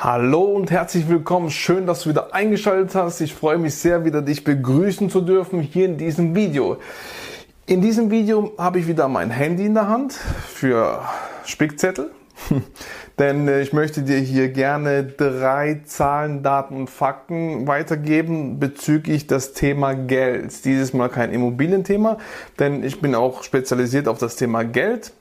Hallo und herzlich willkommen. Schön, dass du wieder eingeschaltet hast. Ich freue mich sehr, wieder dich begrüßen zu dürfen hier in diesem Video. In diesem Video habe ich wieder mein Handy in der Hand für Spickzettel. Denn äh, ich möchte dir hier gerne drei Zahlen, Daten und Fakten weitergeben bezüglich das Thema Geld. Dieses Mal kein Immobilienthema, denn ich bin auch spezialisiert auf das Thema Geld.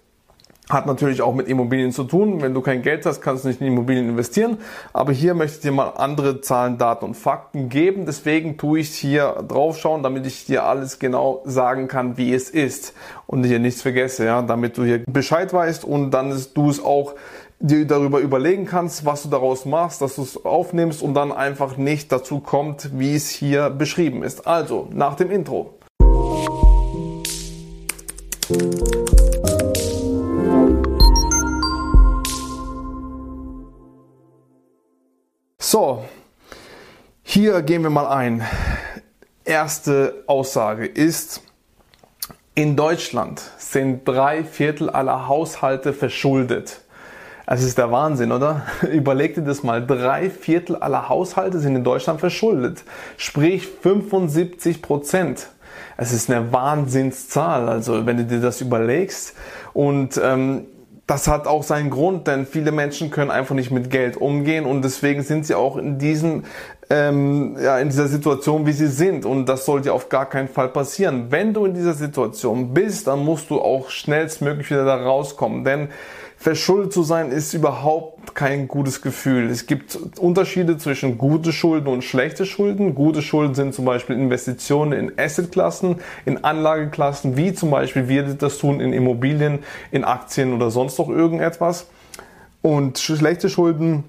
Hat natürlich auch mit Immobilien zu tun. Wenn du kein Geld hast, kannst du nicht in Immobilien investieren. Aber hier möchte ich dir mal andere Zahlen, Daten und Fakten geben. Deswegen tue ich hier draufschauen, damit ich dir alles genau sagen kann, wie es ist. Und hier nichts vergesse, ja, damit du hier Bescheid weißt und dann du es auch dir darüber überlegen kannst, was du daraus machst, dass du es aufnimmst und dann einfach nicht dazu kommt, wie es hier beschrieben ist. Also, nach dem Intro. So, hier gehen wir mal ein. Erste Aussage ist, in Deutschland sind drei Viertel aller Haushalte verschuldet. Das ist der Wahnsinn, oder? Überleg dir das mal. Drei Viertel aller Haushalte sind in Deutschland verschuldet. Sprich 75 Prozent. Es ist eine Wahnsinnszahl, also wenn du dir das überlegst. Und ähm, das hat auch seinen Grund, denn viele Menschen können einfach nicht mit Geld umgehen und deswegen sind sie auch in diesem ähm, ja, in dieser Situation, wie sie sind. Und das sollte auf gar keinen Fall passieren. Wenn du in dieser Situation bist, dann musst du auch schnellstmöglich wieder da rauskommen. Denn verschuldet zu sein ist überhaupt kein gutes Gefühl. Es gibt Unterschiede zwischen gute Schulden und schlechte Schulden. Gute Schulden sind zum Beispiel Investitionen in Assetklassen, in Anlageklassen, wie zum Beispiel wir das tun in Immobilien, in Aktien oder sonst noch irgendetwas. Und schlechte Schulden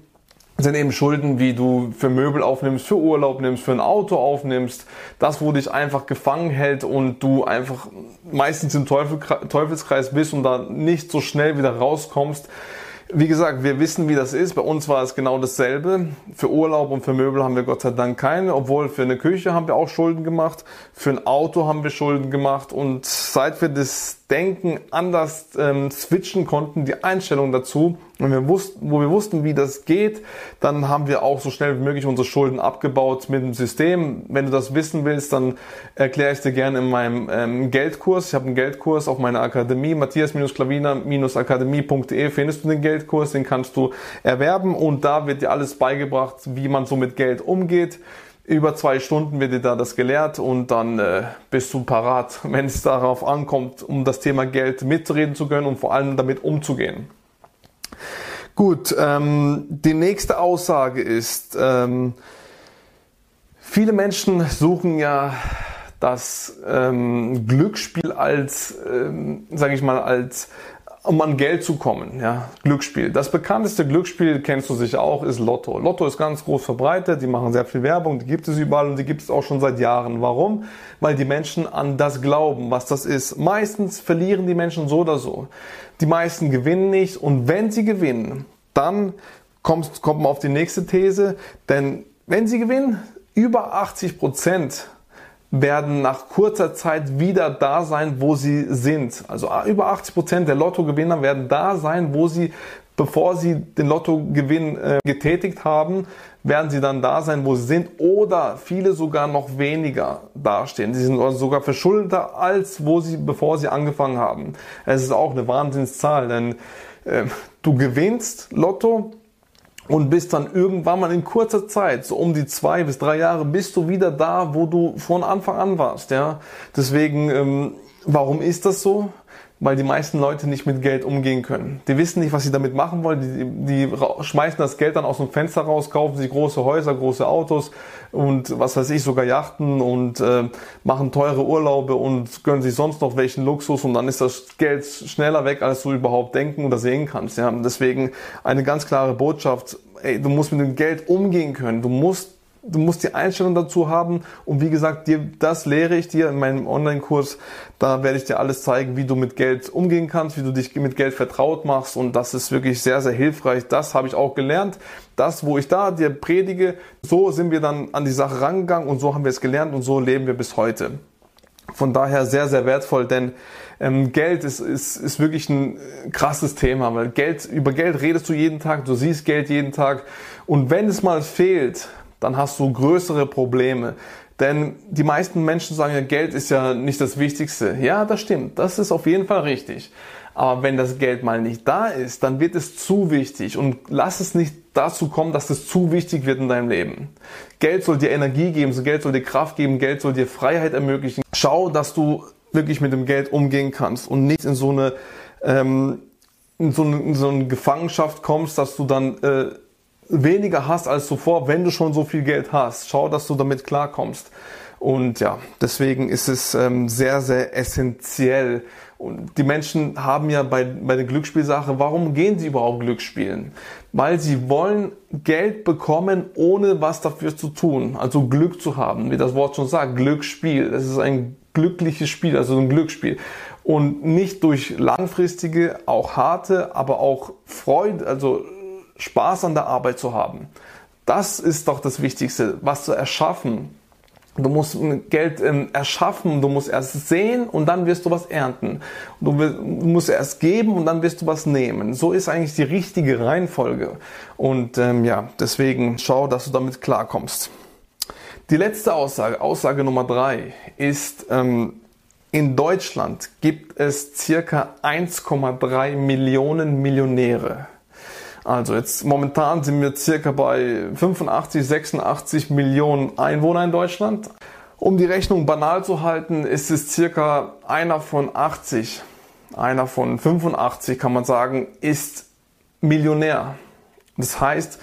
sind eben Schulden, wie du für Möbel aufnimmst, für Urlaub nimmst, für ein Auto aufnimmst. Das, wo dich einfach gefangen hält und du einfach meistens im Teufelskreis bist und da nicht so schnell wieder rauskommst. Wie gesagt, wir wissen, wie das ist. Bei uns war es genau dasselbe. Für Urlaub und für Möbel haben wir Gott sei Dank keine, obwohl für eine Küche haben wir auch Schulden gemacht, für ein Auto haben wir Schulden gemacht und seit wir das Denken anders ähm, switchen konnten, die Einstellung dazu, und wir wussten, wo wir wussten, wie das geht, dann haben wir auch so schnell wie möglich unsere Schulden abgebaut mit dem System. Wenn du das wissen willst, dann erkläre ich dir gerne in meinem ähm, Geldkurs. Ich habe einen Geldkurs auf meiner Akademie, matthias-klavina-akademie.de findest du den Geldkurs, den kannst du erwerben. Und da wird dir alles beigebracht, wie man so mit Geld umgeht über zwei Stunden wird dir da das gelehrt und dann äh, bist du parat, wenn es darauf ankommt, um das Thema Geld mitreden zu können und vor allem damit umzugehen. Gut, ähm, die nächste Aussage ist, ähm, viele Menschen suchen ja das ähm, Glücksspiel als, ähm, sage ich mal, als um an Geld zu kommen. Ja, Glücksspiel. Das bekannteste Glücksspiel, kennst du sicher auch, ist Lotto. Lotto ist ganz groß verbreitet, die machen sehr viel Werbung, die gibt es überall und die gibt es auch schon seit Jahren. Warum? Weil die Menschen an das glauben, was das ist. Meistens verlieren die Menschen so oder so. Die meisten gewinnen nicht und wenn sie gewinnen, dann kommt, man auf die nächste These, denn wenn sie gewinnen, über 80 Prozent werden nach kurzer Zeit wieder da sein, wo sie sind. Also ah, über 80 Prozent der Lottogewinner werden da sein, wo sie, bevor sie den Lottogewinn äh, getätigt haben, werden sie dann da sein, wo sie sind oder viele sogar noch weniger dastehen. Sie sind also sogar verschuldeter als wo sie, bevor sie angefangen haben. Es ist auch eine Wahnsinnszahl, denn äh, du gewinnst Lotto, und bist dann irgendwann mal in kurzer Zeit, so um die zwei bis drei Jahre, bist du wieder da, wo du von Anfang an warst. Ja, deswegen, ähm, warum ist das so? Weil die meisten Leute nicht mit Geld umgehen können. Die wissen nicht, was sie damit machen wollen. Die, die schmeißen das Geld dann aus dem Fenster raus, kaufen sich große Häuser, große Autos und was weiß ich, sogar Yachten und äh, machen teure Urlaube und gönnen sich sonst noch welchen Luxus und dann ist das Geld schneller weg, als du überhaupt denken oder sehen kannst. Ja, deswegen eine ganz klare Botschaft. Ey, du musst mit dem Geld umgehen können. Du musst du musst die Einstellung dazu haben und wie gesagt, dir, das lehre ich dir in meinem Online-Kurs. Da werde ich dir alles zeigen, wie du mit Geld umgehen kannst, wie du dich mit Geld vertraut machst und das ist wirklich sehr, sehr hilfreich. Das habe ich auch gelernt. Das, wo ich da dir predige, so sind wir dann an die Sache rangegangen und so haben wir es gelernt und so leben wir bis heute. Von daher sehr, sehr wertvoll, denn ähm, Geld ist, ist, ist wirklich ein krasses Thema, weil Geld, über Geld redest du jeden Tag, du siehst Geld jeden Tag und wenn es mal fehlt, dann hast du größere Probleme. Denn die meisten Menschen sagen ja, Geld ist ja nicht das Wichtigste. Ja, das stimmt. Das ist auf jeden Fall richtig. Aber wenn das Geld mal nicht da ist, dann wird es zu wichtig und lass es nicht dazu kommen, dass es zu wichtig wird in deinem Leben. Geld soll dir Energie geben, Geld soll dir Kraft geben, Geld soll dir Freiheit ermöglichen. Schau, dass du wirklich mit dem Geld umgehen kannst und nicht in so eine, ähm, in so eine, in so eine Gefangenschaft kommst, dass du dann äh, weniger hast als zuvor, wenn du schon so viel Geld hast. Schau, dass du damit klarkommst. Und ja, deswegen ist es ähm, sehr, sehr essentiell. Und die Menschen haben ja bei, bei der Glücksspielsache, warum gehen sie überhaupt Glücksspielen? Weil sie wollen Geld bekommen, ohne was dafür zu tun. Also Glück zu haben, wie das Wort schon sagt, Glücksspiel. Das ist ein glückliches Spiel, also ein Glücksspiel. Und nicht durch langfristige, auch harte, aber auch Freude, also Spaß an der Arbeit zu haben. Das ist doch das Wichtigste, was zu erschaffen. Du musst Geld ähm, erschaffen, du musst erst sehen und dann wirst du was ernten. Du, musst erst geben und dann wirst du was nehmen. So ist eigentlich die richtige Reihenfolge. Und ähm, ja, deswegen schau, dass du damit klarkommst. Die letzte Aussage, Aussage Nummer drei, ist, ähm, in Deutschland gibt es circa 1,3 Millionen Millionäre. Also jetzt momentan sind wir circa bei 85, 86 Millionen Einwohner in Deutschland. Um die Rechnung banal zu halten, ist es circa einer von 80, einer von 85 kann man sagen, ist Millionär. Das heißt,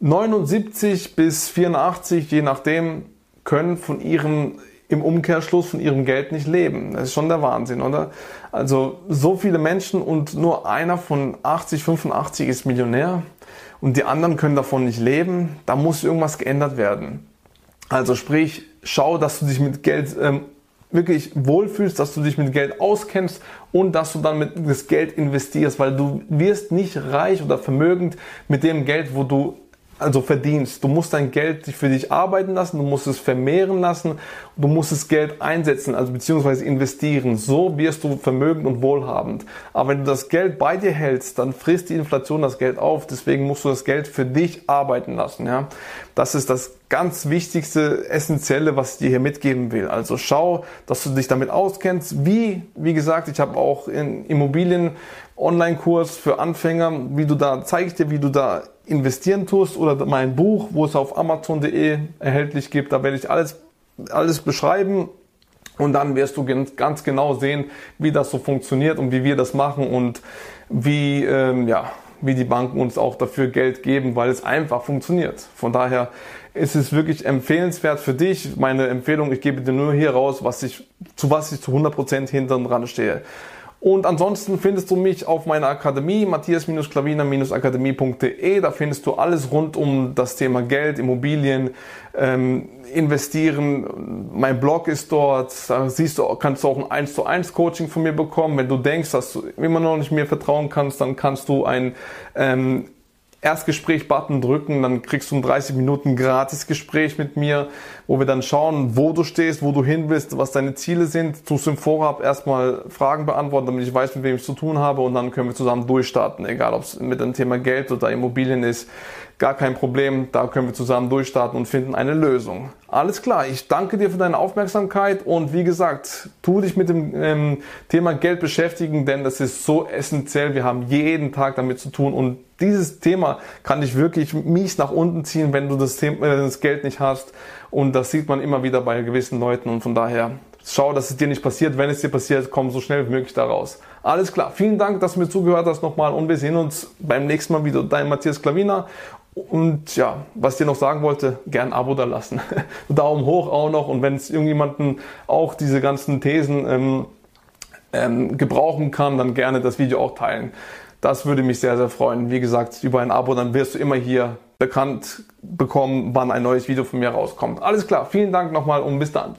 79 bis 84, je nachdem, können von ihrem im Umkehrschluss von ihrem Geld nicht leben. Das ist schon der Wahnsinn, oder? Also so viele Menschen und nur einer von 80, 85 ist Millionär und die anderen können davon nicht leben. Da muss irgendwas geändert werden. Also sprich, schau, dass du dich mit Geld ähm, wirklich wohlfühlst, dass du dich mit Geld auskennst und dass du dann mit das Geld investierst, weil du wirst nicht reich oder vermögend mit dem Geld, wo du also verdienst. Du musst dein Geld für dich arbeiten lassen, du musst es vermehren lassen, du musst das Geld einsetzen, also beziehungsweise investieren. So wirst du vermögend und wohlhabend. Aber wenn du das Geld bei dir hältst, dann frisst die Inflation das Geld auf. Deswegen musst du das Geld für dich arbeiten lassen. Ja, das ist das ganz wichtigste, essentielle, was ich dir hier mitgeben will. Also schau, dass du dich damit auskennst. Wie, wie gesagt, ich habe auch in Immobilien Online-Kurs für Anfänger, wie du da, zeige ich dir, wie du da investieren tust oder mein Buch, wo es auf amazon.de erhältlich gibt. Da werde ich alles, alles beschreiben und dann wirst du ganz genau sehen, wie das so funktioniert und wie wir das machen und wie, ähm, ja, wie die Banken uns auch dafür Geld geben, weil es einfach funktioniert. Von daher ist es wirklich empfehlenswert für dich. Meine Empfehlung, ich gebe dir nur hier raus, was ich, zu was ich zu 100% hinten dran stehe. Und ansonsten findest du mich auf meiner Akademie, matthias-klaviner-akademie.de. Da findest du alles rund um das Thema Geld, Immobilien, ähm, investieren. Mein Blog ist dort. Da siehst du, kannst du auch ein 1 zu 1 Coaching von mir bekommen. Wenn du denkst, dass du immer noch nicht mehr vertrauen kannst, dann kannst du ein ähm, Erstgespräch-Button drücken, dann kriegst du ein 30 Minuten gratis Gespräch mit mir, wo wir dann schauen, wo du stehst, wo du hin willst, was deine Ziele sind. Tust du im Vorab erstmal Fragen beantworten, damit ich weiß, mit wem ich zu tun habe und dann können wir zusammen durchstarten, egal ob es mit dem Thema Geld oder Immobilien ist. Gar kein Problem, da können wir zusammen durchstarten und finden eine Lösung. Alles klar, ich danke dir für deine Aufmerksamkeit und wie gesagt, tu dich mit dem ähm, Thema Geld beschäftigen, denn das ist so essentiell. Wir haben jeden Tag damit zu tun und dieses Thema kann dich wirklich mies nach unten ziehen, wenn du das, Thema, äh, das Geld nicht hast. Und das sieht man immer wieder bei gewissen Leuten und von daher schau, dass es dir nicht passiert. Wenn es dir passiert, komm so schnell wie möglich da raus. Alles klar. Vielen Dank, dass du mir zugehört hast nochmal und wir sehen uns beim nächsten Mal wieder. Dein Matthias Klavina und ja, was ich dir noch sagen wollte, gern ein Abo da lassen. Daumen hoch auch noch. Und wenn es irgendjemanden auch diese ganzen Thesen ähm, ähm, gebrauchen kann, dann gerne das Video auch teilen. Das würde mich sehr, sehr freuen. Wie gesagt, über ein Abo, dann wirst du immer hier bekannt bekommen, wann ein neues Video von mir rauskommt. Alles klar, vielen Dank nochmal und bis dann. Ciao.